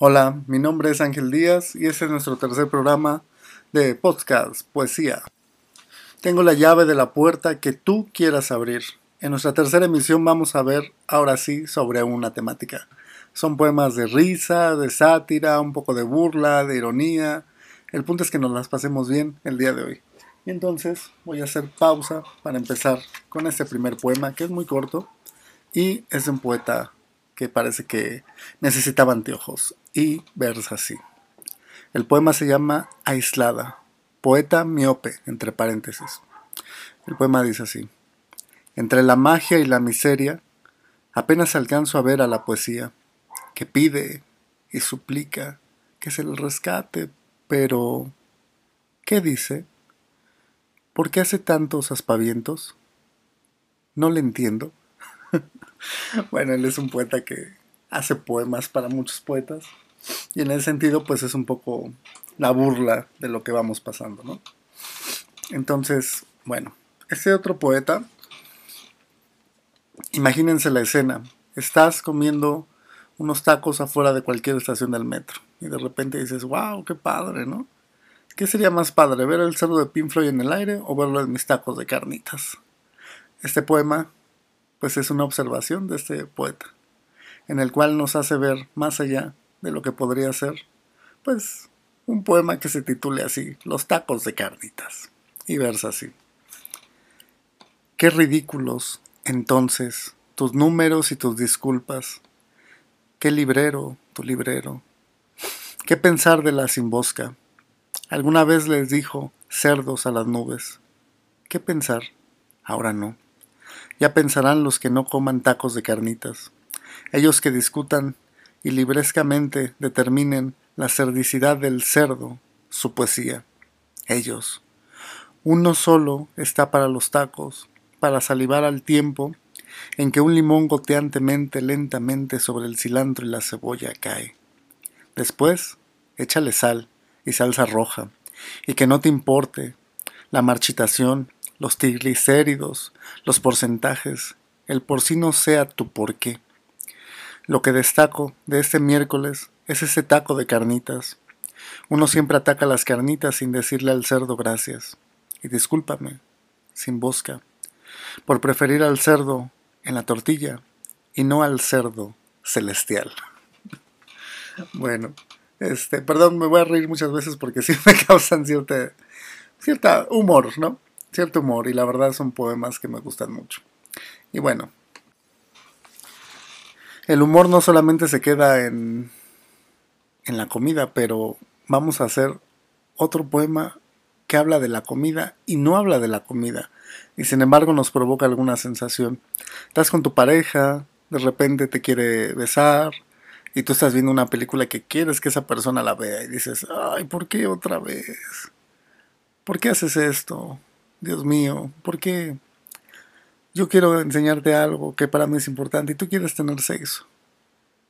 Hola, mi nombre es Ángel Díaz y este es nuestro tercer programa de podcast Poesía. Tengo la llave de la puerta que tú quieras abrir. En nuestra tercera emisión vamos a ver ahora sí sobre una temática. Son poemas de risa, de sátira, un poco de burla, de ironía. El punto es que nos las pasemos bien el día de hoy. Y entonces voy a hacer pausa para empezar con este primer poema que es muy corto y es un poeta que parece que necesitaba anteojos y versa así. El poema se llama Aislada, poeta miope, entre paréntesis. El poema dice así. Entre la magia y la miseria, apenas alcanzo a ver a la poesía, que pide y suplica que se le rescate, pero ¿qué dice? ¿Por qué hace tantos aspavientos? No le entiendo. bueno, él es un poeta que hace poemas para muchos poetas y en ese sentido pues es un poco la burla de lo que vamos pasando, ¿no? Entonces, bueno, este otro poeta, imagínense la escena, estás comiendo unos tacos afuera de cualquier estación del metro y de repente dices, wow, qué padre, ¿no? ¿Qué sería más padre, ver el cerdo de Pink Floyd en el aire o verlo en mis tacos de carnitas? Este poema pues es una observación de este poeta, en el cual nos hace ver más allá de lo que podría ser, pues, un poema que se titule así, Los tacos de carnitas, y versa así. Qué ridículos, entonces, tus números y tus disculpas. Qué librero, tu librero. ¿Qué pensar de la simbosca? Alguna vez les dijo cerdos a las nubes. ¿Qué pensar? Ahora no. Ya pensarán los que no coman tacos de carnitas, ellos que discutan y librescamente determinen la cerdicidad del cerdo, su poesía. Ellos. Uno solo está para los tacos, para salivar al tiempo en que un limón goteantemente, lentamente sobre el cilantro y la cebolla cae. Después, échale sal y salsa roja, y que no te importe la marchitación, los triglicéridos, los porcentajes, el porcino sea tu porqué. Lo que destaco de este miércoles es ese taco de carnitas. Uno siempre ataca las carnitas sin decirle al cerdo gracias. Y discúlpame, sin bosca, por preferir al cerdo en la tortilla y no al cerdo celestial. bueno, este, perdón, me voy a reír muchas veces porque sí me causan cierta, cierta humor, ¿no? Cierto humor y la verdad son poemas que me gustan mucho. Y bueno, el humor no solamente se queda en, en la comida, pero vamos a hacer otro poema que habla de la comida y no habla de la comida. Y sin embargo nos provoca alguna sensación. Estás con tu pareja, de repente te quiere besar y tú estás viendo una película que quieres que esa persona la vea y dices, ay, ¿por qué otra vez? ¿Por qué haces esto? Dios mío, ¿por qué yo quiero enseñarte algo que para mí es importante y tú quieres tener sexo?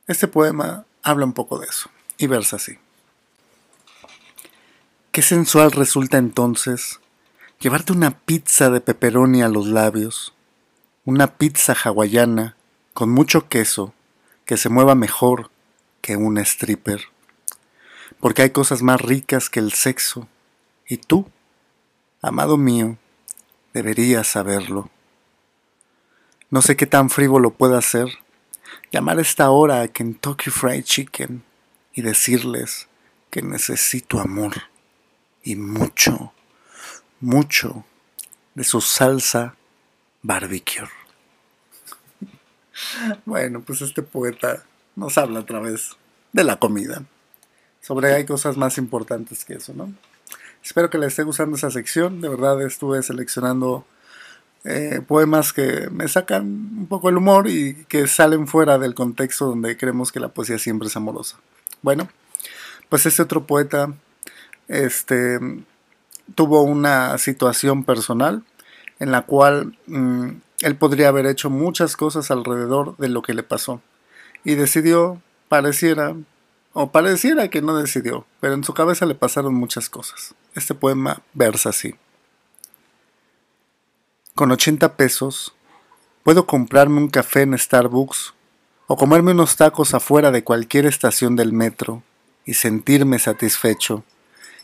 Este poema habla un poco de eso y versa así. Qué sensual resulta entonces llevarte una pizza de pepperoni a los labios, una pizza hawaiana con mucho queso que se mueva mejor que un stripper, porque hay cosas más ricas que el sexo y tú Amado mío, deberías saberlo. No sé qué tan frívolo pueda ser llamar a esta hora a Kentucky Fried Chicken y decirles que necesito amor y mucho, mucho de su salsa barbecue. Bueno, pues este poeta nos habla a través de la comida. Sobre hay cosas más importantes que eso, ¿no? Espero que les esté gustando esa sección. De verdad estuve seleccionando eh, poemas que me sacan un poco el humor y que salen fuera del contexto donde creemos que la poesía siempre es amorosa. Bueno, pues este otro poeta este, tuvo una situación personal en la cual mm, él podría haber hecho muchas cosas alrededor de lo que le pasó y decidió, pareciera, o pareciera que no decidió, pero en su cabeza le pasaron muchas cosas. Este poema versa así. Con 80 pesos puedo comprarme un café en Starbucks o comerme unos tacos afuera de cualquier estación del metro y sentirme satisfecho,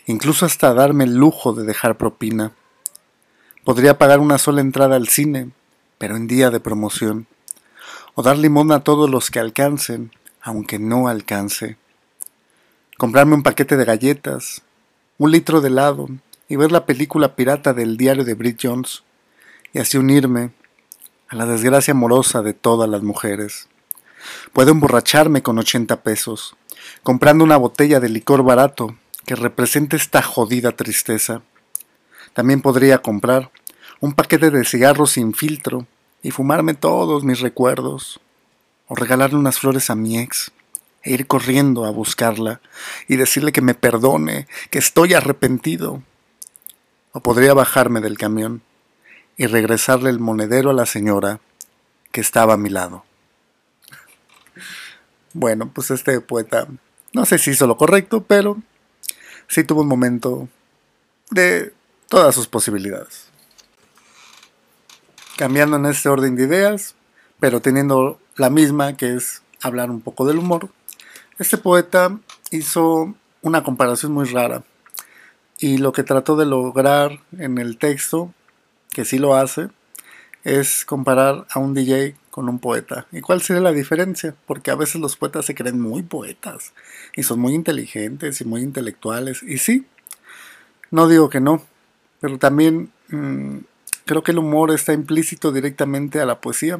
incluso hasta darme el lujo de dejar propina. Podría pagar una sola entrada al cine, pero en día de promoción, o dar limón a todos los que alcancen, aunque no alcance. Comprarme un paquete de galletas, un litro de helado y ver la película pirata del diario de Brit Jones, y así unirme a la desgracia amorosa de todas las mujeres. Puedo emborracharme con 80 pesos, comprando una botella de licor barato que represente esta jodida tristeza. También podría comprar un paquete de cigarros sin filtro y fumarme todos mis recuerdos, o regalarle unas flores a mi ex e ir corriendo a buscarla y decirle que me perdone, que estoy arrepentido. O podría bajarme del camión y regresarle el monedero a la señora que estaba a mi lado. Bueno, pues este poeta no sé si hizo lo correcto, pero sí tuvo un momento de todas sus posibilidades. Cambiando en este orden de ideas, pero teniendo la misma que es hablar un poco del humor, este poeta hizo una comparación muy rara y lo que trató de lograr en el texto, que sí lo hace, es comparar a un DJ con un poeta. ¿Y cuál sería la diferencia? Porque a veces los poetas se creen muy poetas y son muy inteligentes y muy intelectuales. Y sí, no digo que no, pero también mm, creo que el humor está implícito directamente a la poesía.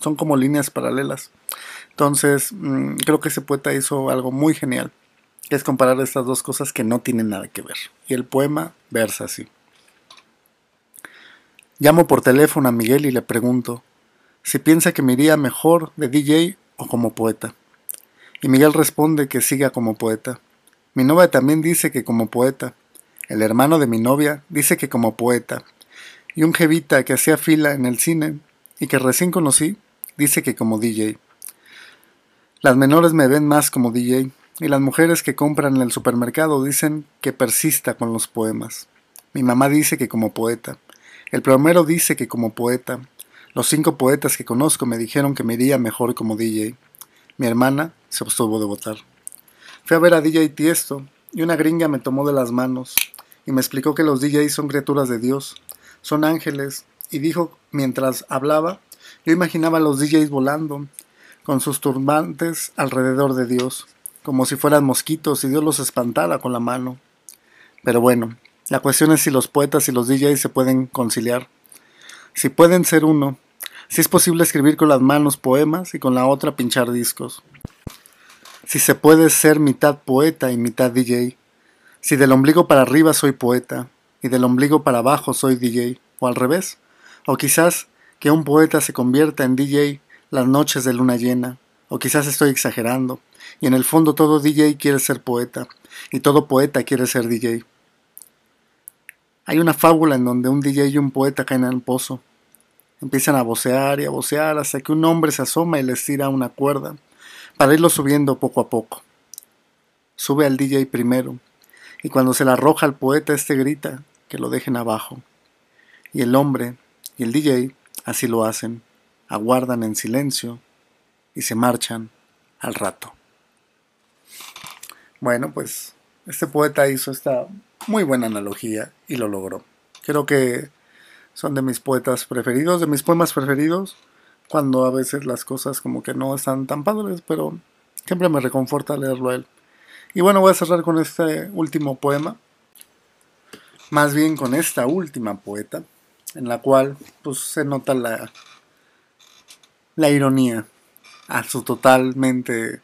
Son como líneas paralelas. Entonces, mm, creo que ese poeta hizo algo muy genial, que es comparar estas dos cosas que no tienen nada que ver. Y el poema versa así. Llamo por teléfono a Miguel y le pregunto si piensa que me iría mejor de DJ o como poeta. Y Miguel responde que siga como poeta. Mi novia también dice que como poeta. El hermano de mi novia dice que como poeta. Y un jevita que hacía fila en el cine y que recién conocí dice que como DJ. Las menores me ven más como DJ y las mujeres que compran en el supermercado dicen que persista con los poemas. Mi mamá dice que como poeta. El primero dice que como poeta, los cinco poetas que conozco me dijeron que me iría mejor como DJ. Mi hermana se abstuvo de votar. Fui a ver a DJ Tiesto y una gringa me tomó de las manos y me explicó que los DJs son criaturas de Dios, son ángeles, y dijo mientras hablaba, yo imaginaba a los DJs volando, con sus turbantes alrededor de Dios, como si fueran mosquitos y Dios los espantara con la mano. Pero bueno, la cuestión es si los poetas y los DJs se pueden conciliar. Si pueden ser uno. Si es posible escribir con las manos poemas y con la otra pinchar discos. Si se puede ser mitad poeta y mitad DJ. Si del ombligo para arriba soy poeta y del ombligo para abajo soy DJ. O al revés. O quizás que un poeta se convierta en DJ las noches de luna llena. O quizás estoy exagerando. Y en el fondo todo DJ quiere ser poeta. Y todo poeta quiere ser DJ. Hay una fábula en donde un DJ y un poeta caen en el pozo. Empiezan a vocear y a vocear hasta que un hombre se asoma y les tira una cuerda para irlo subiendo poco a poco. Sube al DJ primero y cuando se la arroja al poeta este grita que lo dejen abajo. Y el hombre y el DJ así lo hacen, aguardan en silencio y se marchan al rato. Bueno, pues este poeta hizo esta muy buena analogía y lo logró. Creo que son de mis poetas preferidos, de mis poemas preferidos, cuando a veces las cosas como que no están tan padres, pero siempre me reconforta leerlo a él. Y bueno, voy a cerrar con este último poema, más bien con esta última poeta, en la cual pues se nota la, la ironía a su totalmente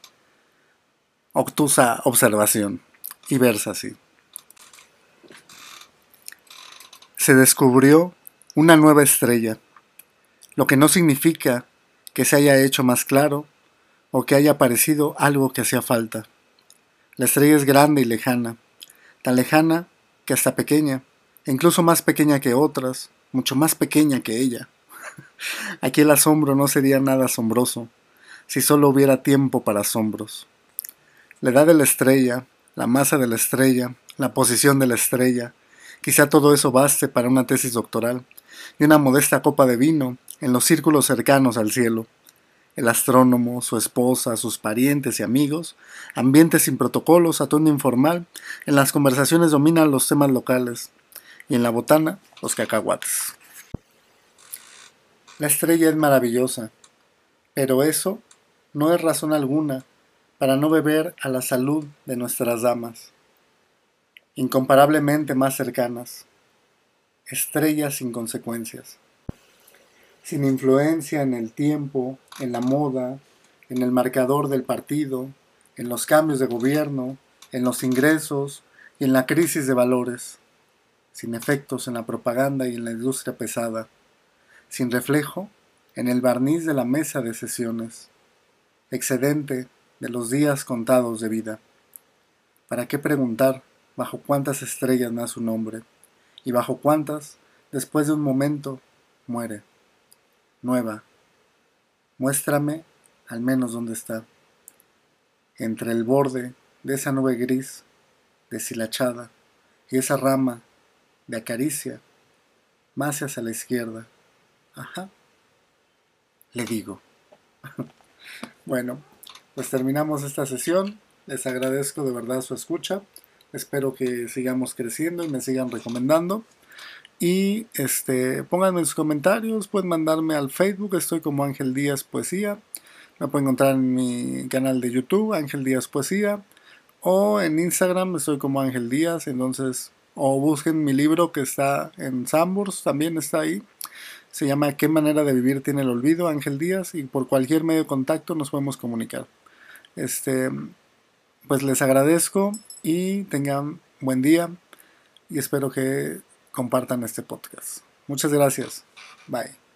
obtusa observación y versa así. se descubrió una nueva estrella, lo que no significa que se haya hecho más claro o que haya aparecido algo que hacía falta. La estrella es grande y lejana, tan lejana que hasta pequeña, incluso más pequeña que otras, mucho más pequeña que ella. Aquí el asombro no sería nada asombroso, si solo hubiera tiempo para asombros. La edad de la estrella, la masa de la estrella, la posición de la estrella, Quizá todo eso baste para una tesis doctoral y una modesta copa de vino en los círculos cercanos al cielo. el astrónomo, su esposa, sus parientes y amigos, ambiente sin protocolos, atuendo informal, en las conversaciones dominan los temas locales y en la botana los cacahuates. La estrella es maravillosa, pero eso no es razón alguna para no beber a la salud de nuestras damas, incomparablemente más cercanas, estrellas sin consecuencias, sin influencia en el tiempo, en la moda, en el marcador del partido, en los cambios de gobierno, en los ingresos y en la crisis de valores, sin efectos en la propaganda y en la industria pesada, sin reflejo en el barniz de la mesa de sesiones, excedente de los días contados de vida. ¿Para qué preguntar bajo cuántas estrellas nace un hombre y bajo cuántas, después de un momento, muere? Nueva. Muéstrame al menos dónde está. Entre el borde de esa nube gris, deshilachada, y esa rama de acaricia, más hacia la izquierda. Ajá. Le digo. bueno, pues terminamos esta sesión. Les agradezco de verdad su escucha. Espero que sigamos creciendo y me sigan recomendando. Y este, pónganme sus comentarios, pueden mandarme al Facebook, estoy como Ángel Díaz Poesía. Me pueden encontrar en mi canal de YouTube, Ángel Díaz Poesía. O en Instagram estoy como Ángel Díaz, entonces, o busquen mi libro que está en Sambors, también está ahí. Se llama ¿Qué manera de vivir tiene el olvido? Ángel Díaz y por cualquier medio de contacto nos podemos comunicar. Este, pues les agradezco y tengan buen día y espero que compartan este podcast. Muchas gracias. Bye.